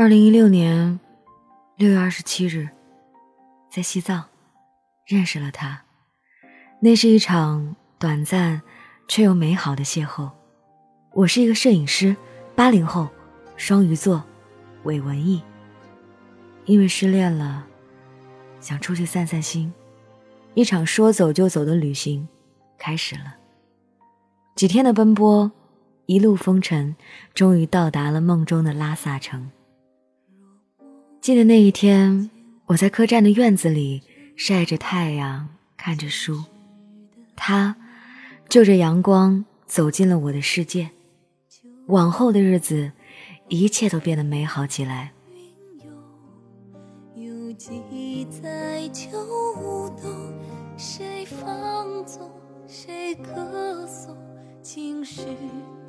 二零一六年六月二十七日，在西藏认识了他。那是一场短暂却又美好的邂逅。我是一个摄影师，八零后，双鱼座，伪文艺。因为失恋了，想出去散散心，一场说走就走的旅行开始了。几天的奔波，一路风尘，终于到达了梦中的拉萨城。记得那一天，我在客栈的院子里晒着太阳，看着书。他就着阳光走进了我的世界。往后的日子，一切都变得美好起来。记在秋冬，谁放纵，谁歌颂，晴时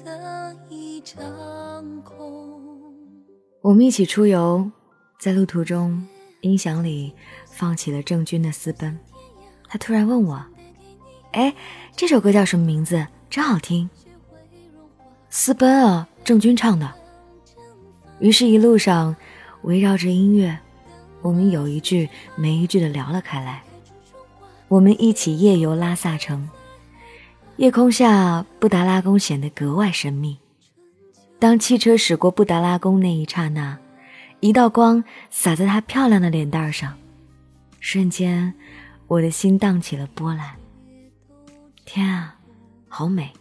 的一场空我们一起出游。在路途中，音响里放起了郑钧的《私奔》。他突然问我：“哎，这首歌叫什么名字？真好听。”私奔啊，郑钧唱的。于是，一路上围绕着音乐，我们有一句没一句的聊了开来。我们一起夜游拉萨城，夜空下布达拉宫显得格外神秘。当汽车驶过布达拉宫那一刹那。一道光洒在她漂亮的脸蛋上，瞬间，我的心荡起了波澜。天啊，好美！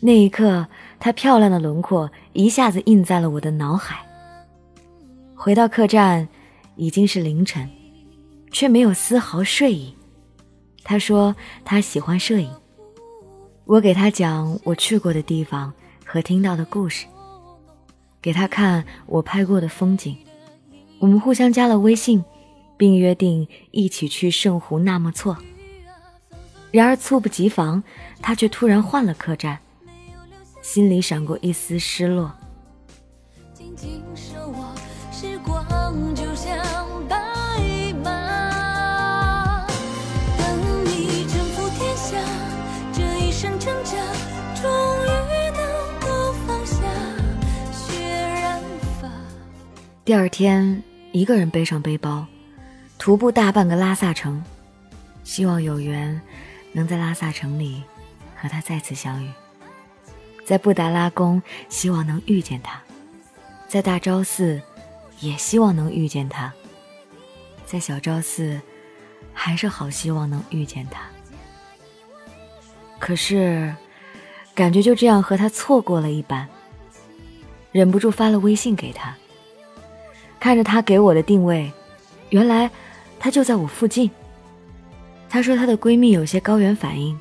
那一刻，她漂亮的轮廓一下子印在了我的脑海。回到客栈，已经是凌晨，却没有丝毫睡意。他说他喜欢摄影，我给他讲我去过的地方和听到的故事。给他看我拍过的风景，我们互相加了微信，并约定一起去圣湖纳木错。然而猝不及防，他却突然换了客栈，心里闪过一丝失落。第二天，一个人背上背包，徒步大半个拉萨城，希望有缘能在拉萨城里和他再次相遇。在布达拉宫，希望能遇见他；在大昭寺，也希望能遇见他；在小昭寺，还是好希望能遇见他。可是，感觉就这样和他错过了一般，忍不住发了微信给他。看着他给我的定位，原来他就在我附近。她说她的闺蜜有些高原反应，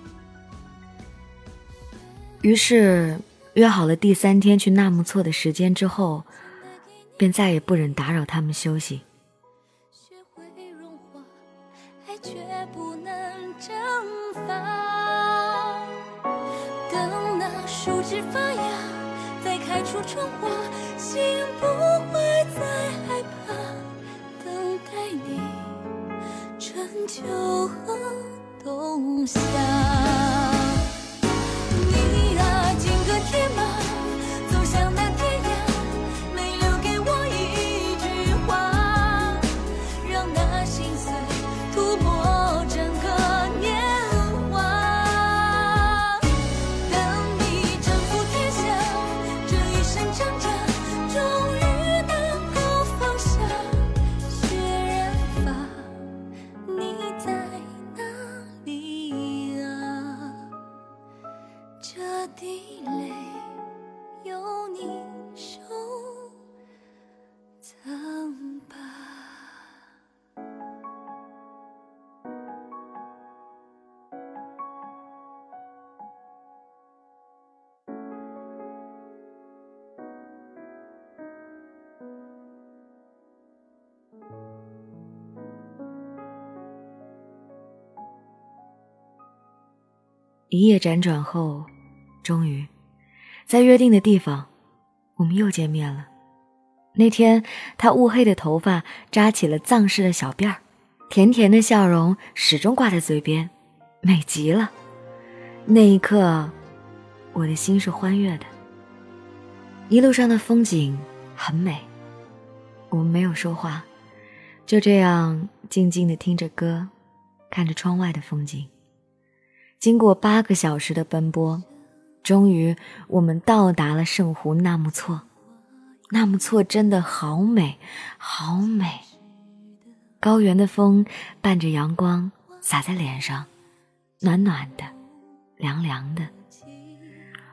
于是约好了第三天去纳木错的时间之后，便再也不忍打扰他们休息。等那树枝发芽，再开出春花，心不会一夜辗转后，终于，在约定的地方，我们又见面了。那天，他乌黑的头发扎起了藏式的小辫儿，甜甜的笑容始终挂在嘴边，美极了。那一刻，我的心是欢悦的。一路上的风景很美，我们没有说话，就这样静静的听着歌，看着窗外的风景。经过八个小时的奔波，终于我们到达了圣湖纳木错。纳木错真的好美，好美。高原的风伴着阳光洒在脸上，暖暖的，凉凉的。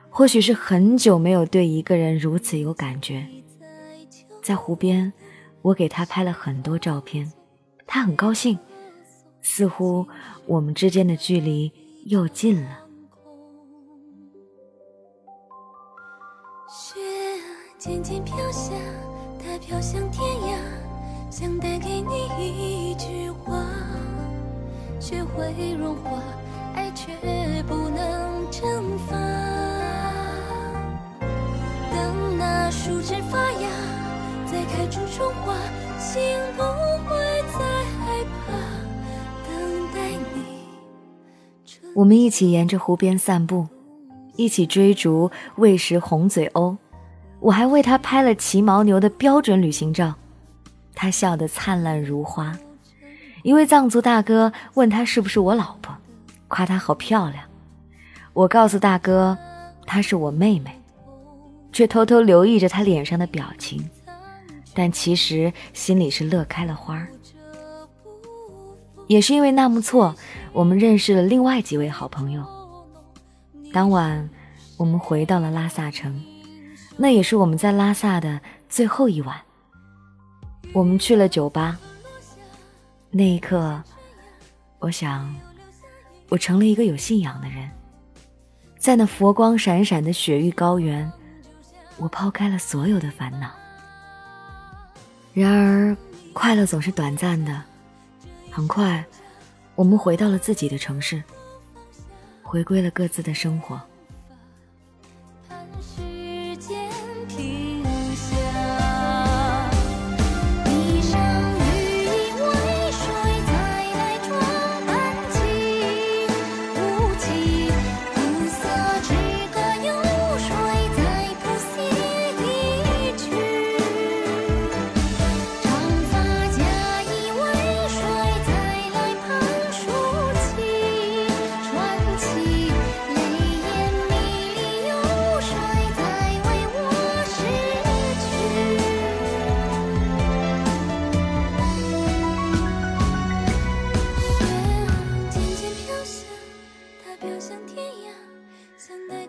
或许是很久没有对一个人如此有感觉。在湖边，我给他拍了很多照片，他很高兴，似乎我们之间的距离又近了。雪渐渐飘下，它飘向天涯，想带给你一句话：雪会融化，爱却不能蒸发。等那树枝发芽，再开出春花，心不会我们一起沿着湖边散步，一起追逐喂食红嘴鸥。我还为他拍了骑牦牛的标准旅行照，他笑得灿烂如花。一位藏族大哥问他是不是我老婆，夸她好漂亮。我告诉大哥，她是我妹妹，却偷偷留意着他脸上的表情，但其实心里是乐开了花。也是因为纳木错，我们认识了另外几位好朋友。当晚，我们回到了拉萨城。那也是我们在拉萨的最后一晚。我们去了酒吧。那一刻，我想，我成了一个有信仰的人。在那佛光闪闪的雪域高原，我抛开了所有的烦恼。然而，快乐总是短暂的。很快，我们回到了自己的城市，回归了各自的生活。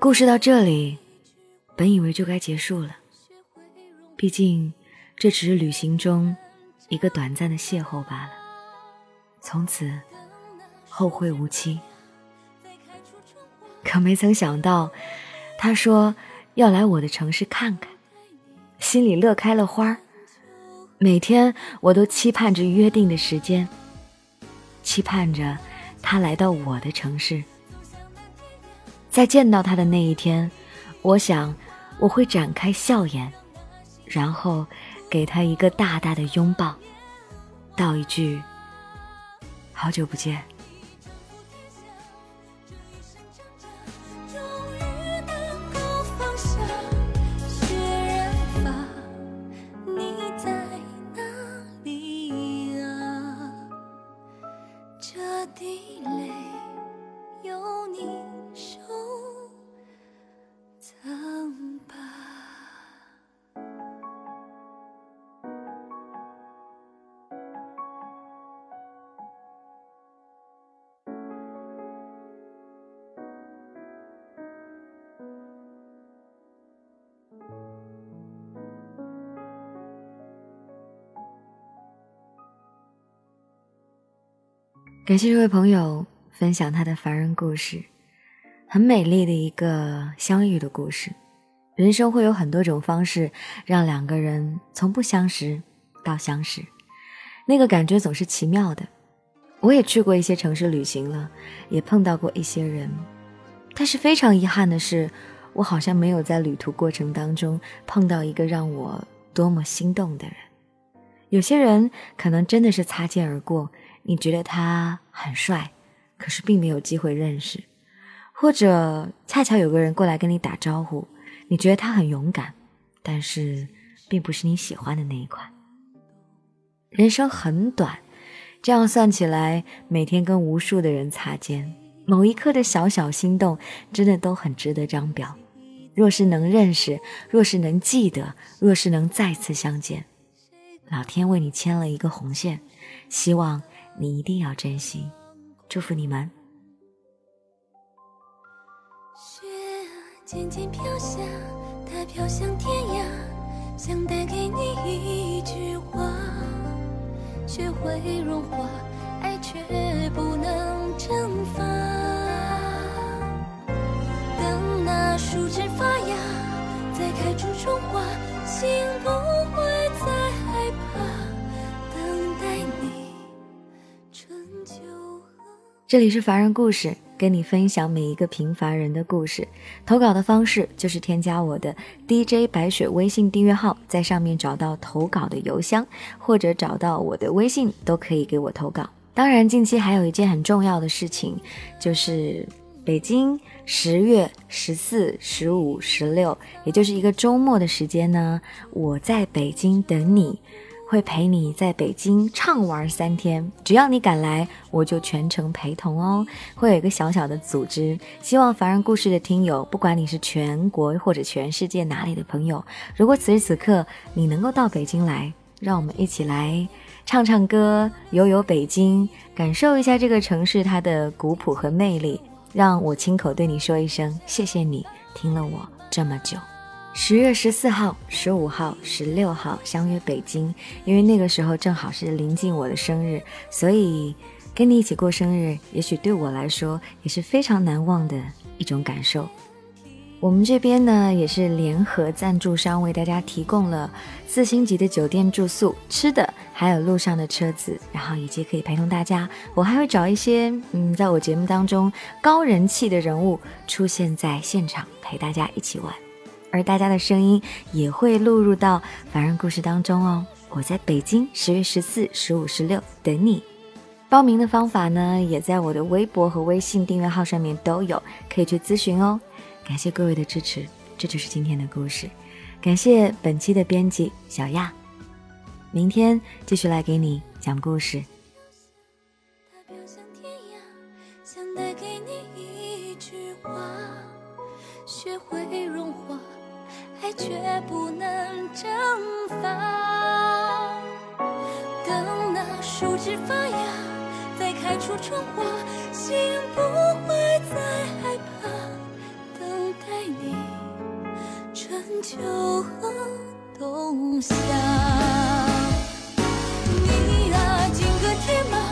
故事到这里，本以为就该结束了。毕竟，这只是旅行中一个短暂的邂逅罢了。从此，后会无期。可没曾想到，他说要来我的城市看看，心里乐开了花儿。每天，我都期盼着约定的时间，期盼着他来到我的城市。在见到他的那一天，我想我会展开笑颜，然后给他一个大大的拥抱，道一句“好久不见”。感谢这位朋友分享他的凡人故事，很美丽的一个相遇的故事。人生会有很多种方式让两个人从不相识到相识，那个感觉总是奇妙的。我也去过一些城市旅行了，也碰到过一些人，但是非常遗憾的是，我好像没有在旅途过程当中碰到一个让我多么心动的人。有些人可能真的是擦肩而过。你觉得他很帅，可是并没有机会认识，或者恰巧有个人过来跟你打招呼，你觉得他很勇敢，但是并不是你喜欢的那一款。人生很短，这样算起来，每天跟无数的人擦肩，某一刻的小小心动，真的都很值得张表。若是能认识，若是能记得，若是能再次相见，老天为你牵了一个红线，希望你一定要珍惜。祝福你们。雪渐渐飘下，它飘向天涯，想带给你一句话。雪会融化，爱却不能蒸发。等那树枝发芽，再开出春花，心不会这里是凡人故事，跟你分享每一个平凡人的故事。投稿的方式就是添加我的 DJ 白雪微信订阅号，在上面找到投稿的邮箱，或者找到我的微信，都可以给我投稿。当然，近期还有一件很重要的事情，就是。北京十月十四、十五、十六，也就是一个周末的时间呢，我在北京等你，会陪你在北京畅玩三天。只要你敢来，我就全程陪同哦。会有一个小小的组织，希望凡人故事的听友，不管你是全国或者全世界哪里的朋友，如果此时此刻你能够到北京来，让我们一起来唱唱歌、游游北京，感受一下这个城市它的古朴和魅力。让我亲口对你说一声谢谢你听了我这么久。十月十四号、十五号、十六号相约北京，因为那个时候正好是临近我的生日，所以跟你一起过生日，也许对我来说也是非常难忘的一种感受。我们这边呢，也是联合赞助商为大家提供了四星级的酒店住宿、吃的，还有路上的车子，然后以及可以陪同大家。我还会找一些嗯，在我节目当中高人气的人物出现在现场陪大家一起玩，而大家的声音也会录入到凡人故事当中哦。我在北京十月十四、十五、十六等你。报名的方法呢，也在我的微博和微信订阅号上面都有，可以去咨询哦。感谢各位的支持，这就是今天的故事。感谢本期的编辑小亚，明天继续来给你讲故事。出窗花，心不会再害怕，等待你。春秋和冬夏。你啊，金戈铁马。